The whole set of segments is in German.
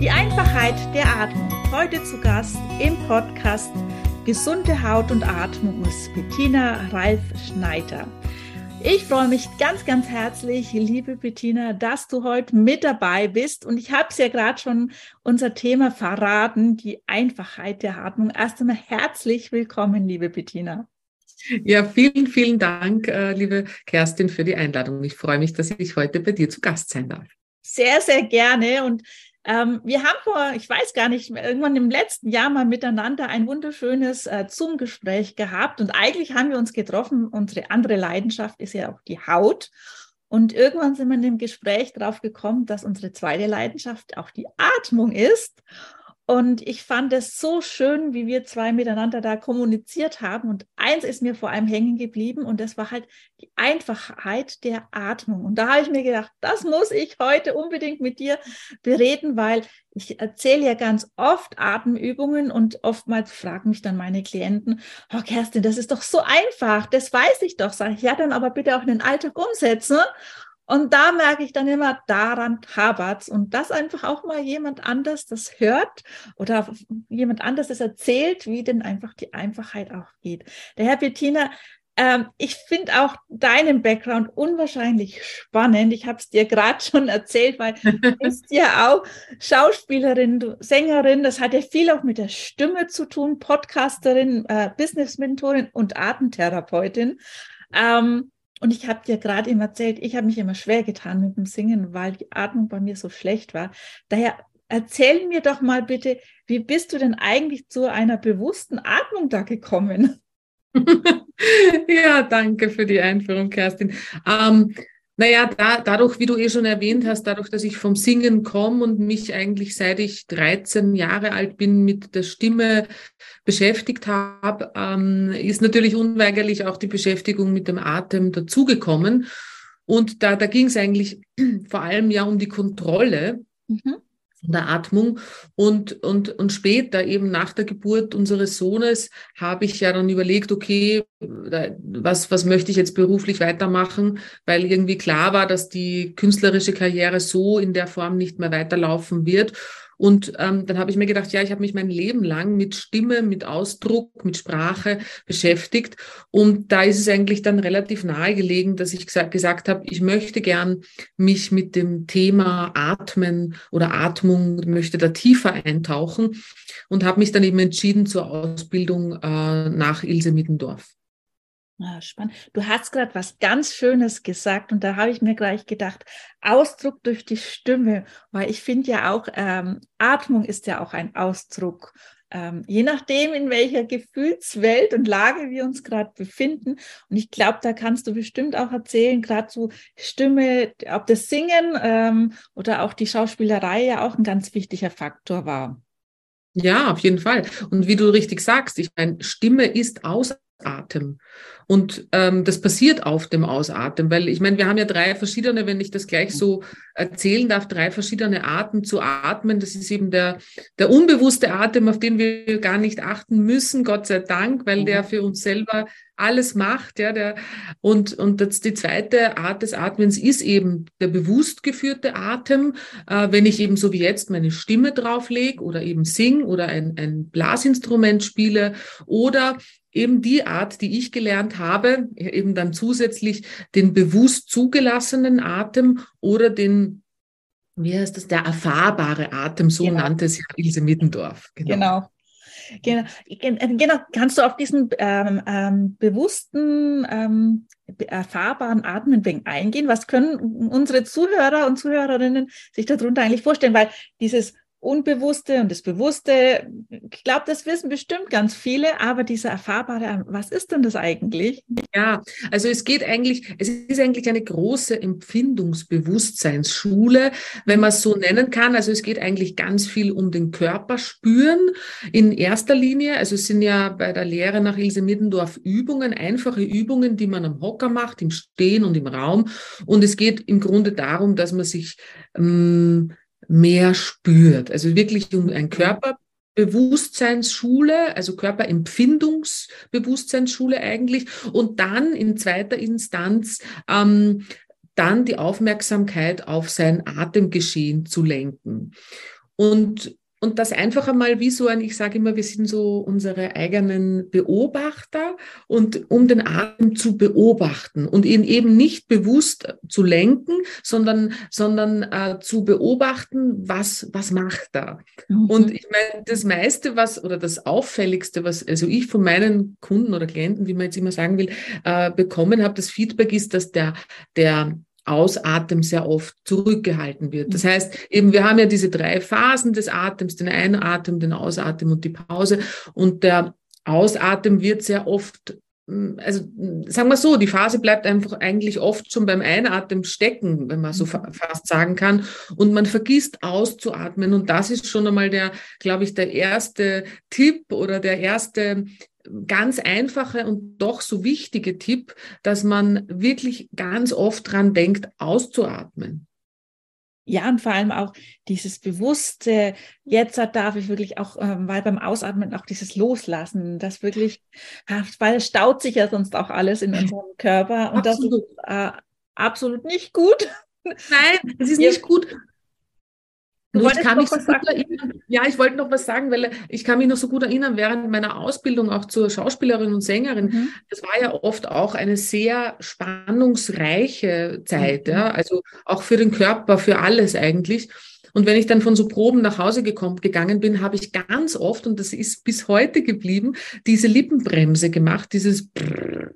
Die Einfachheit der Atmung. Heute zu Gast im Podcast Gesunde Haut und Atmung ist Bettina Ralf Schneider. Ich freue mich ganz, ganz herzlich, liebe Bettina, dass du heute mit dabei bist. Und ich habe es ja gerade schon unser Thema verraten, die Einfachheit der Atmung. Erst einmal herzlich willkommen, liebe Bettina. Ja, vielen, vielen Dank, äh, liebe Kerstin, für die Einladung. Ich freue mich, dass ich heute bei dir zu Gast sein darf. Sehr, sehr gerne. Und ähm, wir haben vor, ich weiß gar nicht, irgendwann im letzten Jahr mal miteinander ein wunderschönes äh, Zoom-Gespräch gehabt und eigentlich haben wir uns getroffen. Unsere andere Leidenschaft ist ja auch die Haut. Und irgendwann sind wir in dem Gespräch darauf gekommen, dass unsere zweite Leidenschaft auch die Atmung ist. Und ich fand es so schön, wie wir zwei miteinander da kommuniziert haben. Und eins ist mir vor allem hängen geblieben und das war halt die Einfachheit der Atmung. Und da habe ich mir gedacht, das muss ich heute unbedingt mit dir bereden, weil ich erzähle ja ganz oft Atemübungen und oftmals fragen mich dann meine Klienten, oh Kerstin, das ist doch so einfach, das weiß ich doch. Sag ich, ja, dann aber bitte auch in den Alltag umsetzen. Und da merke ich dann immer, daran habert's. Und dass einfach auch mal jemand anders das hört oder jemand anders das erzählt, wie denn einfach die Einfachheit auch geht. Daher, Bettina, ähm, ich finde auch deinen Background unwahrscheinlich spannend. Ich habe es dir gerade schon erzählt, weil du bist ja auch Schauspielerin, du Sängerin. Das hat ja viel auch mit der Stimme zu tun, Podcasterin, äh, Business-Mentorin und Atemtherapeutin. Ähm, und ich habe dir gerade eben erzählt, ich habe mich immer schwer getan mit dem Singen, weil die Atmung bei mir so schlecht war. Daher erzähl mir doch mal bitte, wie bist du denn eigentlich zu einer bewussten Atmung da gekommen? ja, danke für die Einführung, Kerstin. Ähm, naja, da, dadurch, wie du eh schon erwähnt hast, dadurch, dass ich vom Singen komme und mich eigentlich seit ich 13 Jahre alt bin mit der Stimme beschäftigt habe, ähm, ist natürlich unweigerlich auch die Beschäftigung mit dem Atem dazugekommen. Und da, da ging es eigentlich vor allem ja um die Kontrolle. Mhm der Atmung. Und, und, und später, eben nach der Geburt unseres Sohnes, habe ich ja dann überlegt, okay, was, was möchte ich jetzt beruflich weitermachen, weil irgendwie klar war, dass die künstlerische Karriere so in der Form nicht mehr weiterlaufen wird. Und ähm, dann habe ich mir gedacht, ja, ich habe mich mein Leben lang mit Stimme, mit Ausdruck, mit Sprache beschäftigt. Und da ist es eigentlich dann relativ nahegelegen, dass ich gesagt, gesagt habe, ich möchte gern mich mit dem Thema Atmen oder Atmung, möchte da tiefer eintauchen und habe mich dann eben entschieden zur Ausbildung äh, nach Ilse Middendorf. Ah, spannend. Du hast gerade was ganz Schönes gesagt und da habe ich mir gleich gedacht, Ausdruck durch die Stimme, weil ich finde ja auch, ähm, Atmung ist ja auch ein Ausdruck. Ähm, je nachdem, in welcher Gefühlswelt und Lage wir uns gerade befinden. Und ich glaube, da kannst du bestimmt auch erzählen, gerade so Stimme, ob das Singen ähm, oder auch die Schauspielerei ja auch ein ganz wichtiger Faktor war. Ja, auf jeden Fall. Und wie du richtig sagst, ich meine, Stimme ist Ausatem. Und ähm, das passiert auf dem Ausatmen, weil ich meine, wir haben ja drei verschiedene, wenn ich das gleich so erzählen darf, drei verschiedene Arten zu atmen. Das ist eben der, der unbewusste Atem, auf den wir gar nicht achten müssen, Gott sei Dank, weil der mhm. für uns selber alles macht. Ja, der, und, und das, die zweite Art des Atmens ist eben der bewusst geführte Atem. Äh, wenn ich eben so wie jetzt meine Stimme drauflege oder eben sing oder ein, ein Blasinstrument spiele oder eben die Art, die ich gelernt habe, eben dann zusätzlich den bewusst zugelassenen Atem oder den, wie heißt das, der erfahrbare Atem, so genau. nannte es ja Ilse Middendorf. Genau. genau. Genau. genau. Kannst du auf diesen ähm, ähm, bewussten, ähm, erfahrbaren Atmen eingehen? Was können unsere Zuhörer und Zuhörerinnen sich darunter eigentlich vorstellen? Weil dieses Unbewusste und das Bewusste, ich glaube, das wissen bestimmt ganz viele, aber dieser erfahrbare, was ist denn das eigentlich? Ja, also es geht eigentlich, es ist eigentlich eine große Empfindungsbewusstseinsschule, wenn man es so nennen kann. Also es geht eigentlich ganz viel um den Körper spüren in erster Linie. Also es sind ja bei der Lehre nach Ilse Middendorf Übungen, einfache Übungen, die man am Hocker macht, im Stehen und im Raum. Und es geht im Grunde darum, dass man sich ähm, mehr spürt. Also wirklich um ein Körperbewusstseinsschule, also Körperempfindungsbewusstseinsschule eigentlich. Und dann in zweiter Instanz ähm, dann die Aufmerksamkeit auf sein Atemgeschehen zu lenken. Und und das einfach einmal wie so ein, ich sage immer, wir sind so unsere eigenen Beobachter und um den Atem zu beobachten und ihn eben nicht bewusst zu lenken, sondern, sondern äh, zu beobachten, was, was macht er. Mhm. Und ich meine, das meiste, was oder das Auffälligste, was also ich von meinen Kunden oder Klienten, wie man jetzt immer sagen will, äh, bekommen habe, das Feedback ist, dass der, der Ausatmen sehr oft zurückgehalten wird. Das heißt, eben wir haben ja diese drei Phasen des Atems, den Einatmen, den Ausatmen und die Pause. Und der Ausatmen wird sehr oft hm, also sagen wir so, die Phase bleibt einfach eigentlich oft schon beim Einatmen stecken, wenn man so mhm. fast sagen kann. Und man vergisst auszuatmen. Und das ist schon einmal der, glaube ich, der erste Tipp oder der erste ganz einfache und doch so wichtige Tipp, dass man wirklich ganz oft dran denkt, auszuatmen. Ja, und vor allem auch dieses bewusste, jetzt darf ich wirklich auch, ähm, weil beim Ausatmen auch dieses Loslassen, das wirklich, weil es staut sich ja sonst auch alles in unserem Körper und absolut. das ist äh, absolut nicht gut. Nein, es ist nicht gut. Du ich kann mich so gut erinnern, ja, ich wollte noch was sagen, weil ich kann mich noch so gut erinnern, während meiner Ausbildung auch zur Schauspielerin und Sängerin, mhm. das war ja oft auch eine sehr spannungsreiche Zeit, mhm. ja, also auch für den Körper, für alles eigentlich. Und wenn ich dann von so Proben nach Hause gekommen, gegangen bin, habe ich ganz oft, und das ist bis heute geblieben, diese Lippenbremse gemacht, dieses Brrr,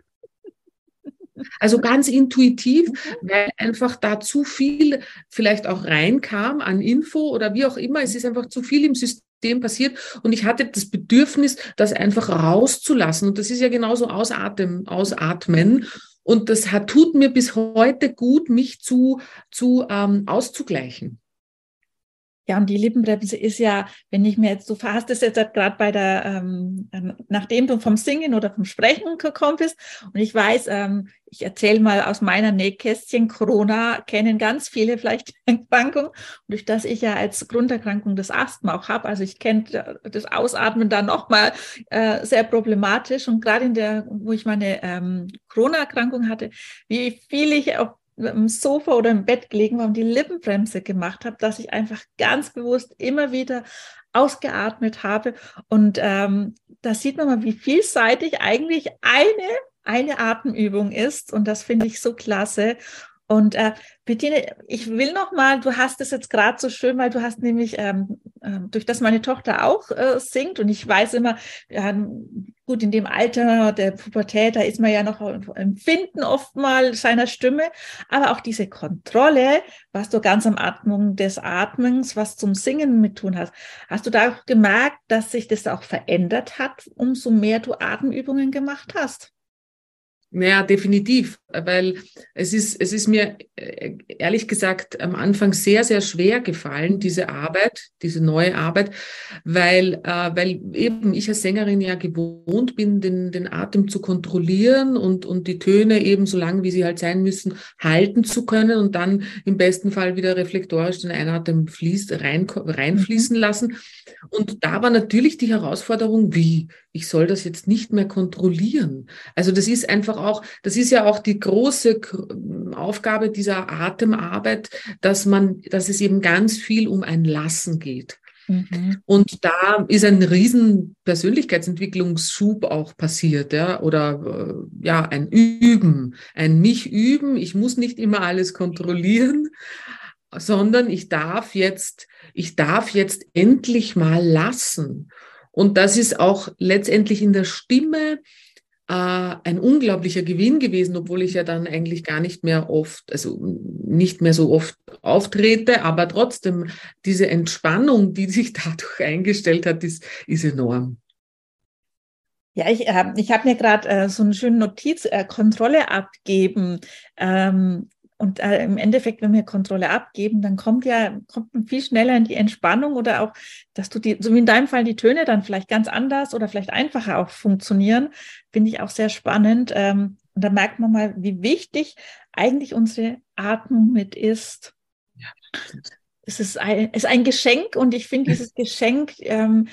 also ganz intuitiv, mhm. weil einfach da zu viel vielleicht auch reinkam an Info oder wie auch immer. Es ist einfach zu viel im System passiert und ich hatte das Bedürfnis, das einfach rauszulassen. Und das ist ja genauso ausatmen, ausatmen. Und das hat, tut mir bis heute gut, mich zu, zu ähm, auszugleichen. Ja, und die Lippenbremse ist ja, wenn ich mir jetzt, du hast es jetzt gerade bei der, ähm, ähm, nachdem du vom Singen oder vom Sprechen gekommen bist, und ich weiß, ähm, ich erzähle mal aus meiner Nähkästchen, Corona kennen ganz viele vielleicht die Erkrankung, und durch das ich ja als Grunderkrankung das Asthma auch habe, also ich kenne das Ausatmen da nochmal äh, sehr problematisch, und gerade in der, wo ich meine ähm, Corona-Erkrankung hatte, wie viel ich auf im Sofa oder im Bett gelegen war und die Lippenbremse gemacht habe, dass ich einfach ganz bewusst immer wieder ausgeatmet habe. Und ähm, da sieht man mal, wie vielseitig eigentlich eine, eine Atemübung ist. Und das finde ich so klasse. Und äh, Bettine, ich will noch mal, du hast es jetzt gerade so schön, weil du hast nämlich, ähm, äh, durch das meine Tochter auch äh, singt und ich weiß immer, ja, gut, in dem Alter der Pubertät, da ist man ja noch empfinden oft mal seiner Stimme, aber auch diese Kontrolle, was du ganz am Atmung des Atmens, was zum Singen mit tun hast. Hast du da auch gemerkt, dass sich das auch verändert hat, umso mehr du Atemübungen gemacht hast? Naja, definitiv, weil es ist, es ist mir äh, ehrlich gesagt am Anfang sehr, sehr schwer gefallen, diese Arbeit, diese neue Arbeit, weil, äh, weil eben ich als Sängerin ja gewohnt bin, den, den Atem zu kontrollieren und, und die Töne eben so lang, wie sie halt sein müssen, halten zu können und dann im besten Fall wieder reflektorisch den Einatmen fließt, rein, reinfließen mhm. lassen. Und da war natürlich die Herausforderung, wie, ich soll das jetzt nicht mehr kontrollieren. Also das ist einfach auch, das ist ja auch die große Aufgabe dieser Atemarbeit, dass man, dass es eben ganz viel um ein Lassen geht. Mhm. Und da ist ein riesen Persönlichkeitsentwicklungsschub auch passiert, ja, oder äh, ja, ein Üben, ein mich üben. Ich muss nicht immer alles kontrollieren, sondern ich darf jetzt, ich darf jetzt endlich mal lassen. Und das ist auch letztendlich in der Stimme äh, ein unglaublicher Gewinn gewesen, obwohl ich ja dann eigentlich gar nicht mehr oft, also nicht mehr so oft auftrete, aber trotzdem diese Entspannung, die sich dadurch eingestellt hat, ist, ist enorm. Ja, ich, äh, ich habe mir gerade äh, so eine schöne Notiz, äh, Kontrolle abgeben. Ähm, und äh, im Endeffekt, wenn wir Kontrolle abgeben, dann kommt ja, kommt man viel schneller in die Entspannung oder auch, dass du die, so wie in deinem Fall, die Töne dann vielleicht ganz anders oder vielleicht einfacher auch funktionieren, finde ich auch sehr spannend. Ähm, und da merkt man mal, wie wichtig eigentlich unsere Atmung mit ist. Ja. Es ist ein, ist ein Geschenk und ich finde dieses Geschenk, ähm,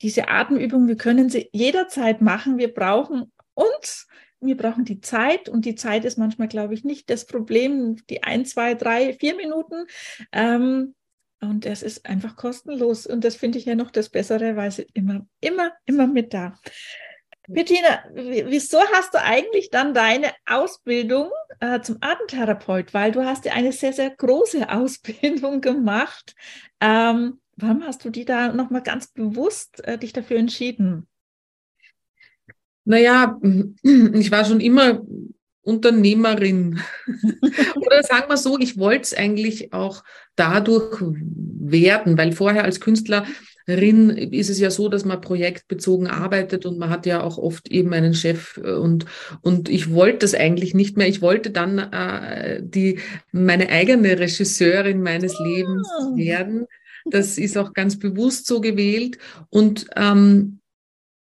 diese Atemübung, wir können sie jederzeit machen. Wir brauchen uns wir brauchen die Zeit und die Zeit ist manchmal, glaube ich, nicht das Problem, die ein, zwei, drei, vier Minuten. Ähm, Und es ist einfach kostenlos. Und das finde ich ja noch das Bessere, weil sie immer, immer, immer mit da. Bettina, wieso hast du eigentlich dann deine Ausbildung äh, zum Atemtherapeut? Weil du hast ja eine sehr, sehr große Ausbildung gemacht. Ähm, warum hast du die da nochmal ganz bewusst äh, dich dafür entschieden? Naja, ich war schon immer Unternehmerin. Oder sagen wir so, ich wollte es eigentlich auch dadurch werden, weil vorher als Künstlerin ist es ja so, dass man projektbezogen arbeitet und man hat ja auch oft eben einen Chef und, und ich wollte das eigentlich nicht mehr. Ich wollte dann äh, die, meine eigene Regisseurin meines Lebens oh. werden. Das ist auch ganz bewusst so gewählt und ähm,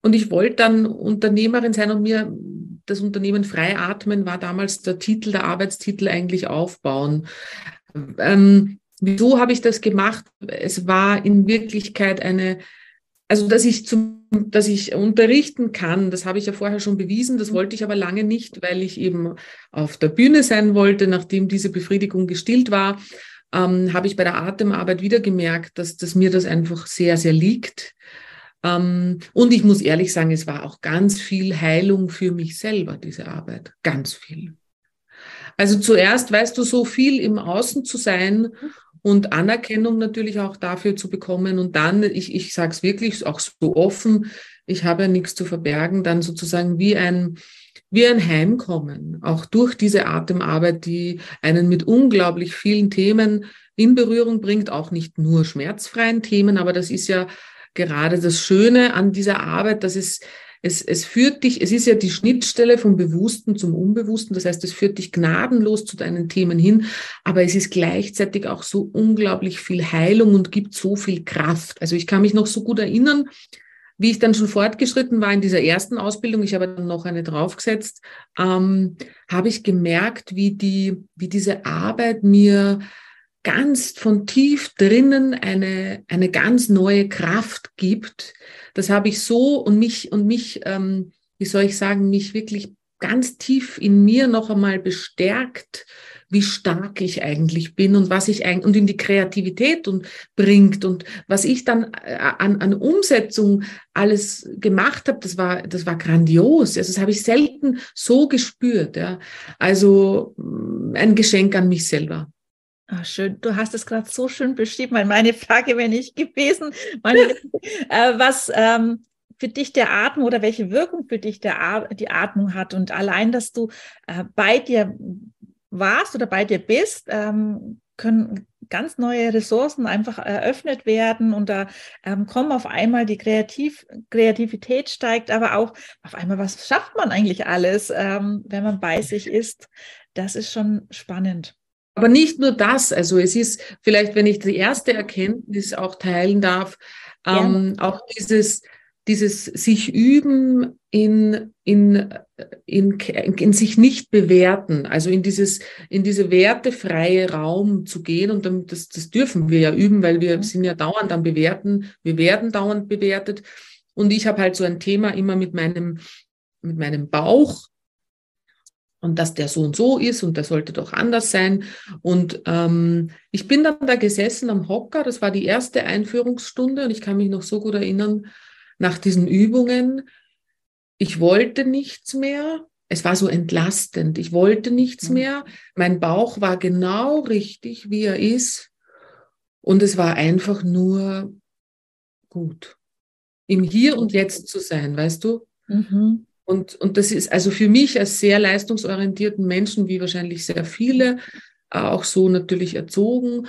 und ich wollte dann Unternehmerin sein und mir das Unternehmen Freiatmen war damals der Titel, der Arbeitstitel eigentlich aufbauen. Ähm, wieso habe ich das gemacht? Es war in Wirklichkeit eine, also dass ich zum, dass ich unterrichten kann, das habe ich ja vorher schon bewiesen, das wollte ich aber lange nicht, weil ich eben auf der Bühne sein wollte, nachdem diese Befriedigung gestillt war. Ähm, habe ich bei der Atemarbeit wieder gemerkt, dass, dass mir das einfach sehr, sehr liegt. Ähm, und ich muss ehrlich sagen, es war auch ganz viel Heilung für mich selber, diese Arbeit. Ganz viel. Also zuerst, weißt du, so viel im Außen zu sein und Anerkennung natürlich auch dafür zu bekommen. Und dann, ich, ich sage es wirklich auch so offen, ich habe ja nichts zu verbergen, dann sozusagen wie ein, wie ein Heimkommen, auch durch diese Atemarbeit, die einen mit unglaublich vielen Themen in Berührung bringt, auch nicht nur schmerzfreien Themen, aber das ist ja gerade das Schöne an dieser Arbeit, dass es, es, es führt dich, es ist ja die Schnittstelle vom Bewussten zum Unbewussten, das heißt, es führt dich gnadenlos zu deinen Themen hin, aber es ist gleichzeitig auch so unglaublich viel Heilung und gibt so viel Kraft. Also ich kann mich noch so gut erinnern, wie ich dann schon fortgeschritten war in dieser ersten Ausbildung, ich habe dann noch eine draufgesetzt, ähm, habe ich gemerkt, wie die, wie diese Arbeit mir ganz von tief drinnen eine, eine ganz neue Kraft gibt. Das habe ich so und mich, und mich, ähm, wie soll ich sagen, mich wirklich ganz tief in mir noch einmal bestärkt, wie stark ich eigentlich bin und was ich eigentlich und in die Kreativität und bringt und was ich dann äh, an, an Umsetzung alles gemacht habe, das war das war grandios. Also das habe ich selten so gespürt. Ja. Also mm, ein Geschenk an mich selber. Ach, schön. Du hast es gerade so schön beschrieben, weil meine Frage wäre nicht gewesen, meine, äh, was ähm, für dich der Atmung oder welche Wirkung für dich der, die Atmung hat. Und allein, dass du äh, bei dir warst oder bei dir bist, ähm, können ganz neue Ressourcen einfach eröffnet werden und da ähm, kommen auf einmal die Kreativ Kreativität steigt, aber auch auf einmal, was schafft man eigentlich alles, ähm, wenn man bei sich ist? Das ist schon spannend. Aber nicht nur das, also es ist vielleicht, wenn ich die erste Erkenntnis auch teilen darf, ähm, auch dieses, dieses sich üben in, in, in, in sich nicht bewerten, also in dieses, in diese wertefreie Raum zu gehen und dann, das, das dürfen wir ja üben, weil wir mhm. sind ja dauernd am Bewerten, wir werden dauernd bewertet. Und ich habe halt so ein Thema immer mit meinem, mit meinem Bauch, und dass der so und so ist und der sollte doch anders sein. Und ähm, ich bin dann da gesessen am Hocker, das war die erste Einführungsstunde und ich kann mich noch so gut erinnern, nach diesen Übungen, ich wollte nichts mehr. Es war so entlastend. Ich wollte nichts mhm. mehr. Mein Bauch war genau richtig, wie er ist. Und es war einfach nur gut. Im Hier und Jetzt zu sein, weißt du? Mhm. Und, und das ist also für mich als sehr leistungsorientierten Menschen, wie wahrscheinlich sehr viele, äh, auch so natürlich erzogen,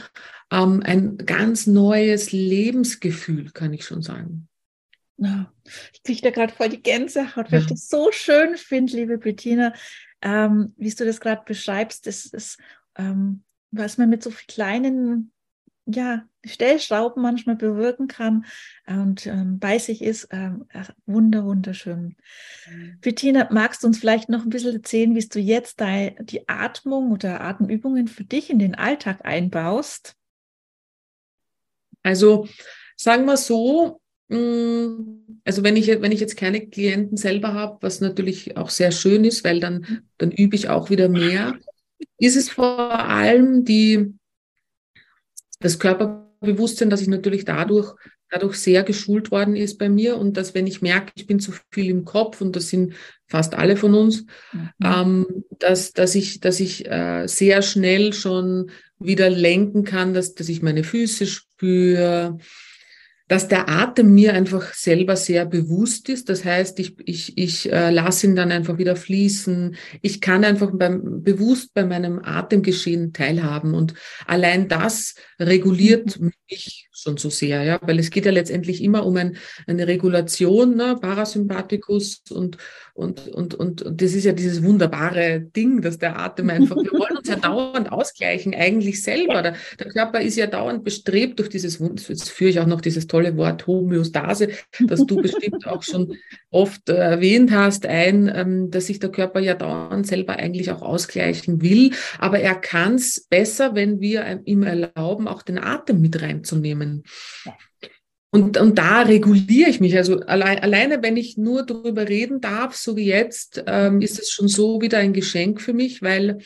ähm, ein ganz neues Lebensgefühl, kann ich schon sagen. Ich kriege da gerade voll die Gänsehaut, weil ja. ich das so schön finde, liebe Bettina, ähm, wie du das gerade beschreibst, das ist, ähm, was man mit so kleinen ja, Stellschrauben manchmal bewirken kann und ähm, bei sich ist, ähm, wunder, wunderschön. Mhm. Bettina, magst du uns vielleicht noch ein bisschen erzählen, wie du jetzt dein, die Atmung oder Atemübungen für dich in den Alltag einbaust? Also sagen wir so, mm, also wenn ich, wenn ich jetzt keine Klienten selber habe, was natürlich auch sehr schön ist, weil dann, dann übe ich auch wieder mehr, ist es vor allem die das Körper Bewusstsein, dass ich natürlich dadurch, dadurch sehr geschult worden ist bei mir und dass, wenn ich merke, ich bin zu viel im Kopf und das sind fast alle von uns, mhm. ähm, dass, dass ich, dass ich äh, sehr schnell schon wieder lenken kann, dass, dass ich meine Füße spüre, dass der Atem mir einfach selber sehr bewusst ist. Das heißt, ich, ich, ich äh, lasse ihn dann einfach wieder fließen. Ich kann einfach beim, bewusst bei meinem Atemgeschehen teilhaben. Und allein das reguliert mhm. mich schon so sehr, ja, weil es geht ja letztendlich immer um ein, eine Regulation, ne? Parasympathikus und, und, und, und, und das ist ja dieses wunderbare Ding, dass der Atem einfach, wir wollen uns ja dauernd ausgleichen, eigentlich selber. Der, der Körper ist ja dauernd bestrebt durch dieses, jetzt führe ich auch noch dieses tolle Wort Homöostase, das du bestimmt auch schon oft äh, erwähnt hast, ein, ähm, dass sich der Körper ja dauernd selber eigentlich auch ausgleichen will, aber er kann es besser, wenn wir ihm erlauben, auch den Atem mit reinzunehmen. Und, und da reguliere ich mich. Also allein, alleine, wenn ich nur darüber reden darf, so wie jetzt, ähm, ist es schon so wieder ein Geschenk für mich, weil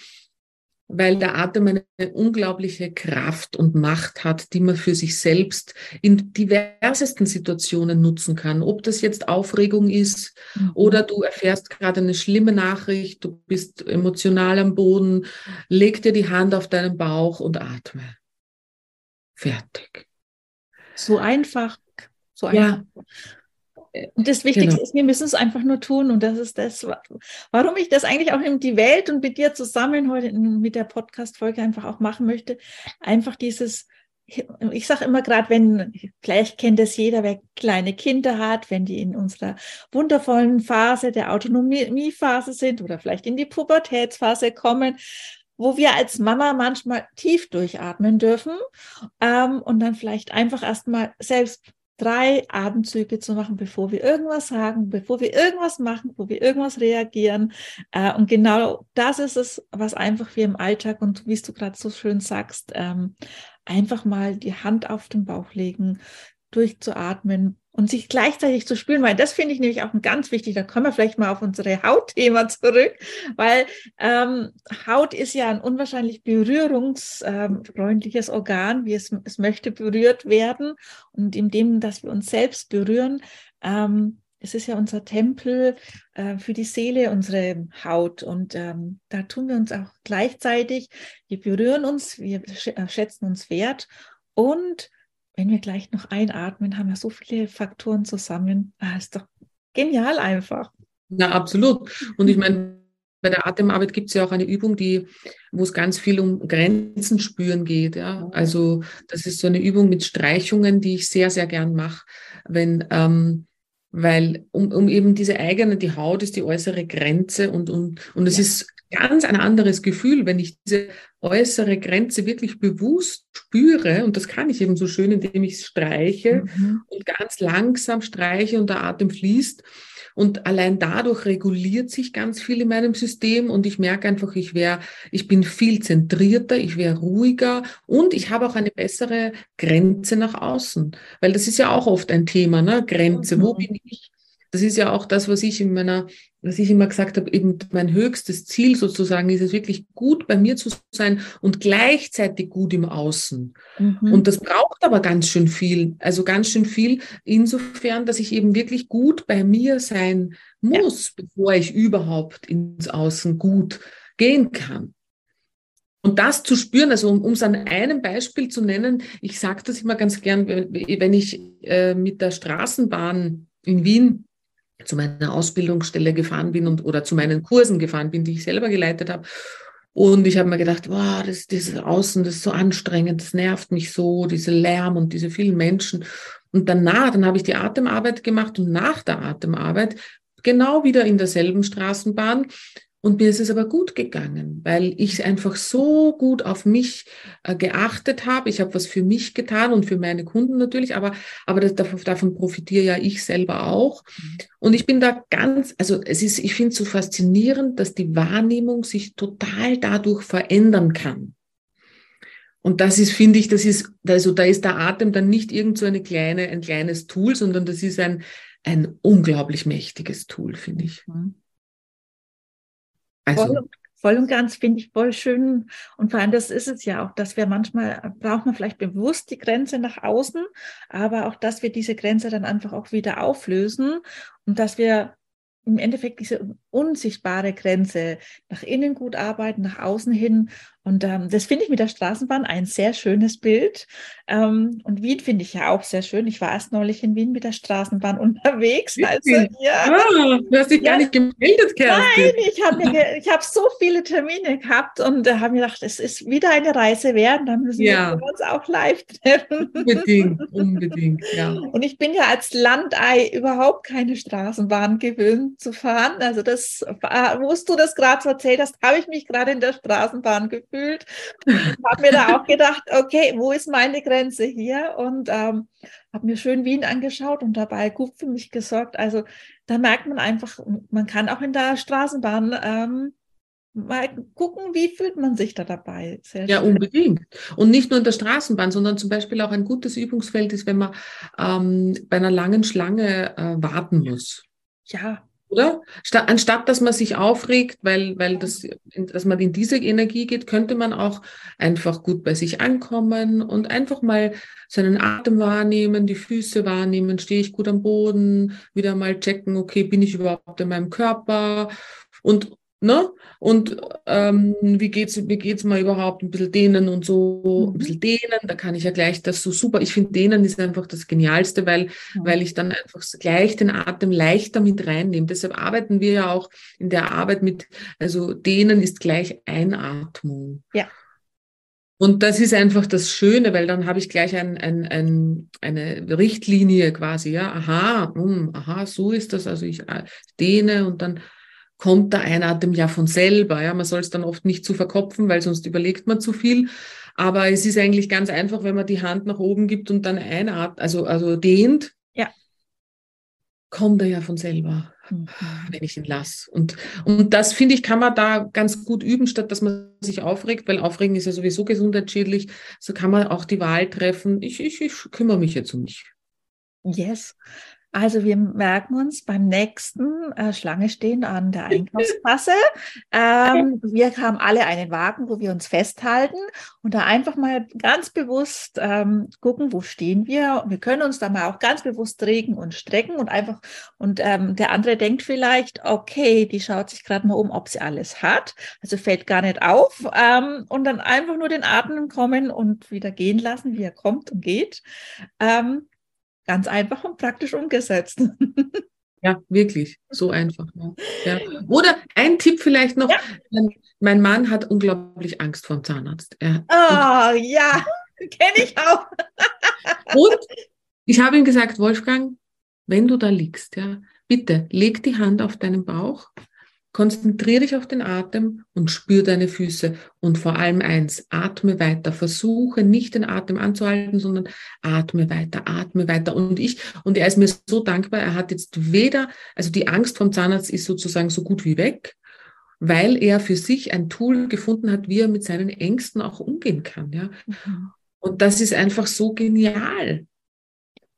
weil der Atem eine unglaubliche Kraft und Macht hat, die man für sich selbst in diversesten Situationen nutzen kann. Ob das jetzt Aufregung ist mhm. oder du erfährst gerade eine schlimme Nachricht, du bist emotional am Boden, leg dir die Hand auf deinen Bauch und atme. Fertig. So einfach. So einfach. Ja. Und das Wichtigste genau. ist, wir müssen es einfach nur tun. Und das ist das, warum ich das eigentlich auch in die Welt und mit dir zusammen heute mit der Podcast-Folge einfach auch machen möchte. Einfach dieses, ich sage immer gerade, wenn, gleich kennt es jeder, wer kleine Kinder hat, wenn die in unserer wundervollen Phase der Autonomiephase sind oder vielleicht in die Pubertätsphase kommen, wo wir als Mama manchmal tief durchatmen dürfen ähm, und dann vielleicht einfach erstmal selbst drei Atemzüge zu machen, bevor wir irgendwas sagen, bevor wir irgendwas machen, bevor wir irgendwas reagieren. Äh, und genau das ist es, was einfach wir im Alltag und wie du gerade so schön sagst, ähm, einfach mal die Hand auf den Bauch legen, durchzuatmen, und sich gleichzeitig zu spüren, weil das finde ich nämlich auch ganz wichtig. Da kommen wir vielleicht mal auf unsere Hautthema zurück, weil ähm, Haut ist ja ein unwahrscheinlich berührungsfreundliches ähm, Organ, wie es, es möchte berührt werden. Und indem, dass wir uns selbst berühren, ähm, es ist ja unser Tempel äh, für die Seele, unsere Haut. Und ähm, da tun wir uns auch gleichzeitig, wir berühren uns, wir äh, schätzen uns wert und wenn wir gleich noch einatmen, haben wir so viele Faktoren zusammen. Ah, ist doch genial einfach. Na, absolut. Und ich meine, bei der Atemarbeit gibt es ja auch eine Übung, die, wo es ganz viel um Grenzen spüren geht. Ja? Also das ist so eine Übung mit Streichungen, die ich sehr, sehr gern mache, wenn ähm, weil um, um eben diese eigene, die Haut ist die äußere Grenze und, und, und es ja. ist ganz ein anderes Gefühl, wenn ich diese äußere Grenze wirklich bewusst spüre. Und das kann ich eben so schön, indem ich streiche mhm. und ganz langsam streiche und der Atem fließt. Und allein dadurch reguliert sich ganz viel in meinem System und ich merke einfach, ich wäre, ich bin viel zentrierter, ich wäre ruhiger und ich habe auch eine bessere Grenze nach außen. Weil das ist ja auch oft ein Thema, ne? Grenze. Wo mhm. bin ich? Das ist ja auch das, was ich in meiner was ich immer gesagt habe, eben mein höchstes Ziel sozusagen ist es wirklich gut bei mir zu sein und gleichzeitig gut im Außen. Mhm. Und das braucht aber ganz schön viel, also ganz schön viel insofern, dass ich eben wirklich gut bei mir sein muss, ja. bevor ich überhaupt ins Außen gut gehen kann. Und das zu spüren, also um es an einem Beispiel zu nennen, ich sage das immer ganz gern, wenn ich äh, mit der Straßenbahn in Wien zu meiner Ausbildungsstelle gefahren bin und oder zu meinen Kursen gefahren bin, die ich selber geleitet habe. Und ich habe mir gedacht, wow, das, dieses Außen, das ist so anstrengend, das nervt mich so, diese Lärm und diese vielen Menschen. Und danach, dann habe ich die Atemarbeit gemacht und nach der Atemarbeit genau wieder in derselben Straßenbahn und mir ist es aber gut gegangen, weil ich einfach so gut auf mich äh, geachtet habe. Ich habe was für mich getan und für meine Kunden natürlich, aber, aber das, davon profitiere ja ich selber auch. Mhm. Und ich bin da ganz, also es ist, ich finde es so faszinierend, dass die Wahrnehmung sich total dadurch verändern kann. Und das ist, finde ich, das ist, also da ist der Atem dann nicht irgend so eine kleine, ein kleines Tool, sondern das ist ein, ein unglaublich mächtiges Tool, finde ich. Mhm. Also. Voll, Voll und ganz finde ich voll schön. Und vor allem, das ist es ja auch, dass wir manchmal, braucht man vielleicht bewusst die Grenze nach außen, aber auch, dass wir diese Grenze dann einfach auch wieder auflösen und dass wir im Endeffekt diese unsichtbare Grenze nach innen gut arbeiten, nach außen hin. Und ähm, das finde ich mit der Straßenbahn ein sehr schönes Bild. Ähm, und Wien finde ich ja auch sehr schön. Ich war erst neulich in Wien mit der Straßenbahn unterwegs. Also, ja. Ah, du hast dich ja. gar nicht gemeldet, Kerstin. Nein, ich habe hab so viele Termine gehabt und äh, habe mir gedacht, es ist wieder eine Reise wert. Dann müssen ja. wir uns auch live treffen. Unbedingt, unbedingt, ja. Und ich bin ja als Landei überhaupt keine Straßenbahn gewöhnt zu fahren. Also das das, äh, wo du das gerade so erzählt hast, habe ich mich gerade in der Straßenbahn gefühlt und habe mir da auch gedacht, okay, wo ist meine Grenze hier? Und ähm, habe mir schön Wien angeschaut und dabei gut für mich gesorgt. Also da merkt man einfach, man kann auch in der Straßenbahn ähm, mal gucken, wie fühlt man sich da dabei. Sehr ja, schön. unbedingt. Und nicht nur in der Straßenbahn, sondern zum Beispiel auch ein gutes Übungsfeld ist, wenn man ähm, bei einer langen Schlange äh, warten muss. Ja, oder? Statt, anstatt dass man sich aufregt, weil, weil das, dass man in diese Energie geht, könnte man auch einfach gut bei sich ankommen und einfach mal seinen Atem wahrnehmen, die Füße wahrnehmen, stehe ich gut am Boden, wieder mal checken, okay, bin ich überhaupt in meinem Körper? Und Ne? Und ähm, wie geht's, wie geht's mal überhaupt ein bisschen dehnen und so, ein mhm. bisschen dehnen, da kann ich ja gleich das so super. Ich finde dehnen ist einfach das Genialste, weil, weil ich dann einfach gleich den Atem leichter mit reinnehme. Deshalb arbeiten wir ja auch in der Arbeit mit, also dehnen ist gleich Einatmung. Ja. Und das ist einfach das Schöne, weil dann habe ich gleich ein, ein, ein, eine Richtlinie quasi, ja, aha, mh, hm, aha, so ist das, also ich äh, dehne und dann kommt der Einatmen ja von selber. Ja, man soll es dann oft nicht zu verkopfen, weil sonst überlegt man zu viel. Aber es ist eigentlich ganz einfach, wenn man die Hand nach oben gibt und dann einatmet, also, also dehnt, ja. kommt er ja von selber, mhm. wenn ich ihn lasse. Und, und das, finde ich, kann man da ganz gut üben, statt dass man sich aufregt, weil Aufregen ist ja sowieso gesundheitsschädlich. So kann man auch die Wahl treffen, ich, ich, ich kümmere mich jetzt um mich. Yes. Also wir merken uns beim nächsten äh, Schlange stehen an der Einkaufskasse. Ähm, wir haben alle einen Wagen, wo wir uns festhalten und da einfach mal ganz bewusst ähm, gucken, wo stehen wir. Wir können uns da mal auch ganz bewusst regen und strecken und einfach, und ähm, der andere denkt vielleicht, okay, die schaut sich gerade mal um, ob sie alles hat. Also fällt gar nicht auf. Ähm, und dann einfach nur den Atmen kommen und wieder gehen lassen, wie er kommt und geht. Ähm, Ganz einfach und praktisch umgesetzt. Ja, wirklich, so einfach. Ja. Oder ein Tipp vielleicht noch. Ja. Mein Mann hat unglaublich Angst vor dem Zahnarzt. Er, oh, ja, kenne ich auch. und ich habe ihm gesagt, Wolfgang, wenn du da liegst, ja, bitte leg die Hand auf deinen Bauch Konzentriere dich auf den Atem und spür deine Füße. Und vor allem eins, atme weiter. Versuche nicht den Atem anzuhalten, sondern atme weiter, atme weiter. Und ich, und er ist mir so dankbar, er hat jetzt weder, also die Angst vom Zahnarzt ist sozusagen so gut wie weg, weil er für sich ein Tool gefunden hat, wie er mit seinen Ängsten auch umgehen kann. Ja. Mhm. Und das ist einfach so genial.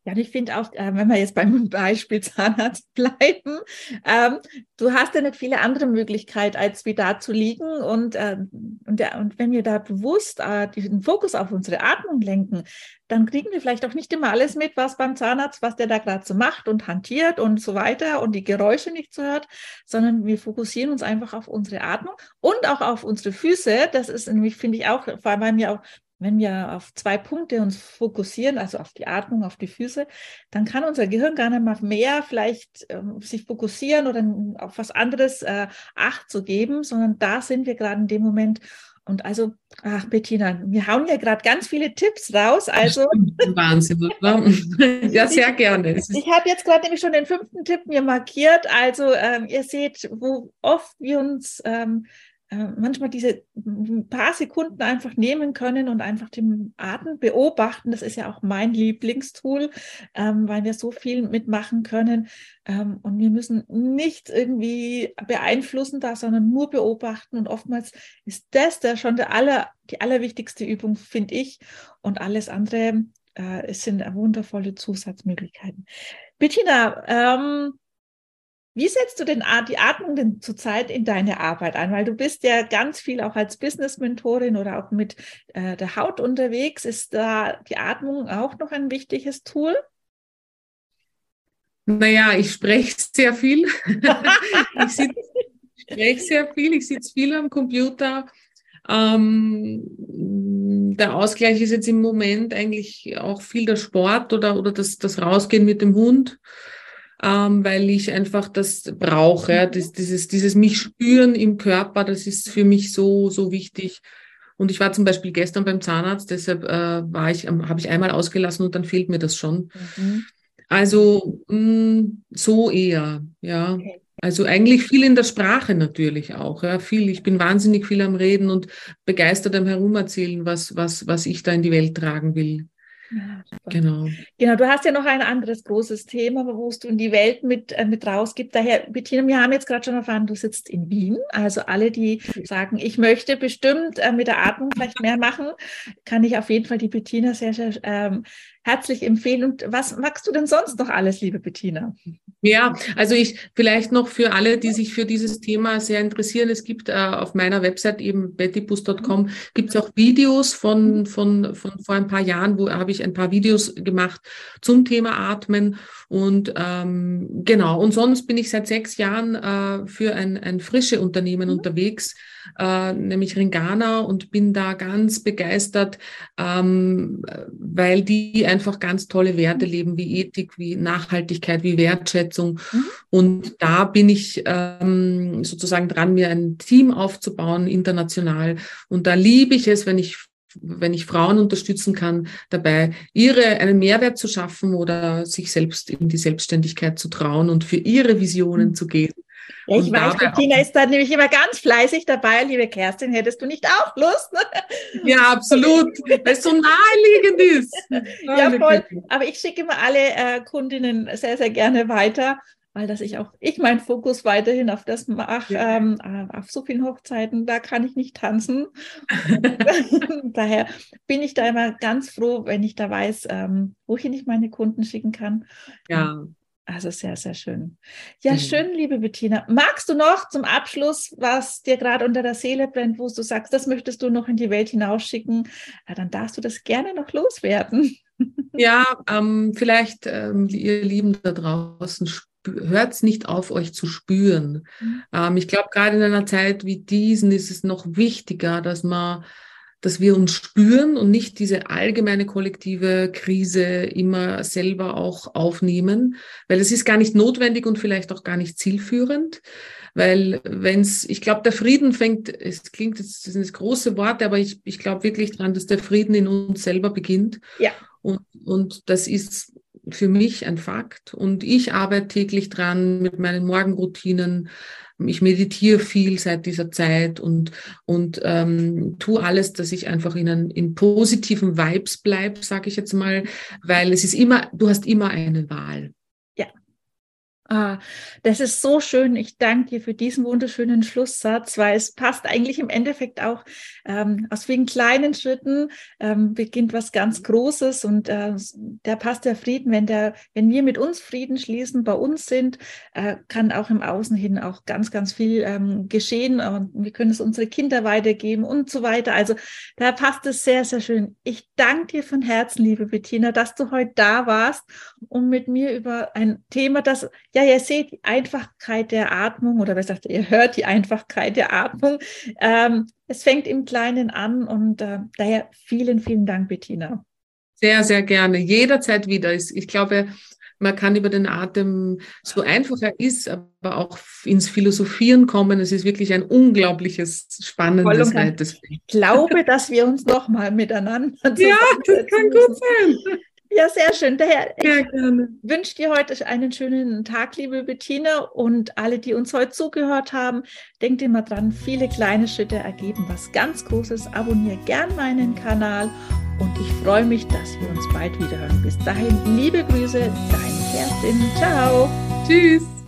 Ja, und ich finde auch, äh, wenn wir jetzt beim Beispiel Zahnarzt bleiben, ähm, du hast ja nicht viele andere Möglichkeiten, als wie da zu liegen. Und, äh, und, der, und wenn wir da bewusst äh, den Fokus auf unsere Atmung lenken, dann kriegen wir vielleicht auch nicht immer alles mit, was beim Zahnarzt, was der da gerade so macht und hantiert und so weiter und die Geräusche nicht so hört, sondern wir fokussieren uns einfach auf unsere Atmung und auch auf unsere Füße. Das ist nämlich, finde ich auch, vor allem, weil wir auch wenn wir auf zwei Punkte uns fokussieren, also auf die Atmung, auf die Füße, dann kann unser Gehirn gar nicht mal mehr vielleicht ähm, sich fokussieren oder auf was anderes äh, Acht zu geben, sondern da sind wir gerade in dem Moment. Und also, ach Bettina, wir hauen ja gerade ganz viele Tipps raus. Also Wahnsinn, ja, sehr gerne. Ich, ich habe jetzt gerade nämlich schon den fünften Tipp mir markiert. Also ähm, ihr seht, wo oft wir uns ähm, äh, manchmal diese paar Sekunden einfach nehmen können und einfach den Atem beobachten. Das ist ja auch mein Lieblingstool, ähm, weil wir so viel mitmachen können. Ähm, und wir müssen nichts irgendwie beeinflussen da, sondern nur beobachten. Und oftmals ist das da schon der aller, die allerwichtigste Übung, finde ich. Und alles andere äh, sind wundervolle Zusatzmöglichkeiten. Bettina, ähm, Wie setzt du denn die Atmung denn zurzeit in deine Arbeit ein? Weil du bist ja ganz viel auch als Business-Mentorin oder auch mit äh, der Haut unterwegs. Ist da die Atmung auch noch ein wichtiges Tool? Naja, ich spreche sehr viel. ich spreche sehr viel, ich sitze viel am Computer. Ähm, der Ausgleich ist jetzt im Moment eigentlich auch viel der Sport oder, oder das, das Rausgehen mit dem Hund, ähm, weil ich einfach das brauche. Ja, das, dieses, dieses mich spüren im Körper, das ist für mich so, so wichtig. Und ich war zum Beispiel gestern beim Zahnarzt, deshalb äh, war ich, habe ich einmal ausgelassen und dann fehlt mir das schon. Mhm. Also mh, mm, so eher, ja. Okay. Also eigentlich viel in der Sprache natürlich auch, ja, viel. Ich bin wahnsinnig viel am Reden und begeistert am Herumerzählen, was, was, was ich da in die Welt tragen will. Ja, genau. Genau, du hast ja noch ein anderes großes Thema, wo du in die Welt mit, äh, mit rausgibst. Daher, Bettina, wir haben jetzt gerade schon erfahren, du sitzt in Wien. Also alle, die sagen, ich möchte bestimmt äh, mit der Atmung vielleicht mehr machen, kann ich auf jeden Fall die Bettina sehr, sehr ähm, herzlich empfehlen. Und was magst du denn sonst noch alles, liebe Bettina? Ja, also ich vielleicht noch für alle, die sich für dieses Thema sehr interessieren, es gibt äh, auf meiner Website eben bettybus.com gibt es auch Videos von, von, von vor ein paar Jahren, wo habe ich ein paar Videos gemacht zum Thema Atmen und ähm, genau, und sonst bin ich seit sechs Jahren äh, für ein, ein frische Unternehmen mhm. unterwegs, äh, nämlich Ringana und bin da ganz begeistert, ähm, weil die einfach ganz tolle Werte leben, wie Ethik, wie Nachhaltigkeit, wie Wertschätzung. Mhm. Und da bin ich ähm, sozusagen dran, mir ein Team aufzubauen, international. Und da liebe ich es, wenn ich wenn ich Frauen unterstützen kann, dabei ihre einen Mehrwert zu schaffen oder sich selbst in die Selbstständigkeit zu trauen und für ihre Visionen mhm. zu gehen. Ja, ich und weiß, Bettina ist da nämlich immer ganz fleißig dabei. Liebe Kerstin, hättest du nicht auch Lust? Ja, absolut, weil es so naheliegend ist. ja, voll. Aber ich schicke immer alle äh, Kundinnen sehr, sehr gerne weiter weil dass ich auch ich meinen Fokus weiterhin auf das mache, ähm, äh, auf so vielen Hochzeiten, da kann ich nicht tanzen. Daher bin ich da immer ganz froh, wenn ich da weiß, ähm, wohin ich meine Kunden schicken kann. Ja. Also sehr, sehr schön. Ja, mhm. schön, liebe Bettina. Magst du noch zum Abschluss, was dir gerade unter der Seele brennt, wo du sagst, das möchtest du noch in die Welt hinausschicken? Ja, dann darfst du das gerne noch loswerden. Ja, ähm, vielleicht, ähm, ihr Lieben da draußen, hört es nicht auf, euch zu spüren. Mhm. Ähm, ich glaube, gerade in einer Zeit wie diesen ist es noch wichtiger, dass man dass wir uns spüren und nicht diese allgemeine kollektive Krise immer selber auch aufnehmen, weil es ist gar nicht notwendig und vielleicht auch gar nicht zielführend, weil wenn es, ich glaube, der Frieden fängt, es klingt, das sind große Worte, aber ich, ich glaube wirklich dran, dass der Frieden in uns selber beginnt. Ja. Und, und das ist für mich ein Fakt. Und ich arbeite täglich dran mit meinen Morgenroutinen. Ich meditiere viel seit dieser Zeit und, und ähm, tue alles, dass ich einfach in, in positiven Vibes bleibe, sage ich jetzt mal, weil es ist immer, du hast immer eine Wahl. Ah, das ist so schön. Ich danke dir für diesen wunderschönen Schlusssatz, weil es passt eigentlich im Endeffekt auch ähm, aus vielen kleinen Schritten ähm, beginnt was ganz Großes und äh, der passt der Frieden, wenn der, wenn wir mit uns Frieden schließen, bei uns sind, äh, kann auch im Außen hin auch ganz, ganz viel ähm, geschehen und wir können es unsere Kinder weitergeben und so weiter. Also da passt es sehr, sehr schön. Ich danke dir von Herzen, liebe Bettina, dass du heute da warst, um mit mir über ein Thema, das ja, ihr seht die Einfachkeit der Atmung oder besser gesagt, ihr hört die Einfachkeit der Atmung. Ähm, es fängt im Kleinen an und äh, daher vielen, vielen Dank, Bettina. Sehr, sehr gerne. Jederzeit wieder. Ich glaube, man kann über den Atem, so einfach er ist, aber auch ins Philosophieren kommen. Es ist wirklich ein unglaubliches, spannendes, weites Ich glaube, dass wir uns nochmal miteinander. Ja, das kann gut sein. Ja, sehr schön. Daher ja, wünsche dir heute einen schönen Tag, liebe Bettina, und alle, die uns heute zugehört haben. Denkt immer dran, viele kleine Schritte ergeben was ganz Großes. Abonniere gern meinen Kanal und ich freue mich, dass wir uns bald wieder hören. Bis dahin, liebe Grüße, deine Kerstin. Ciao. Tschüss.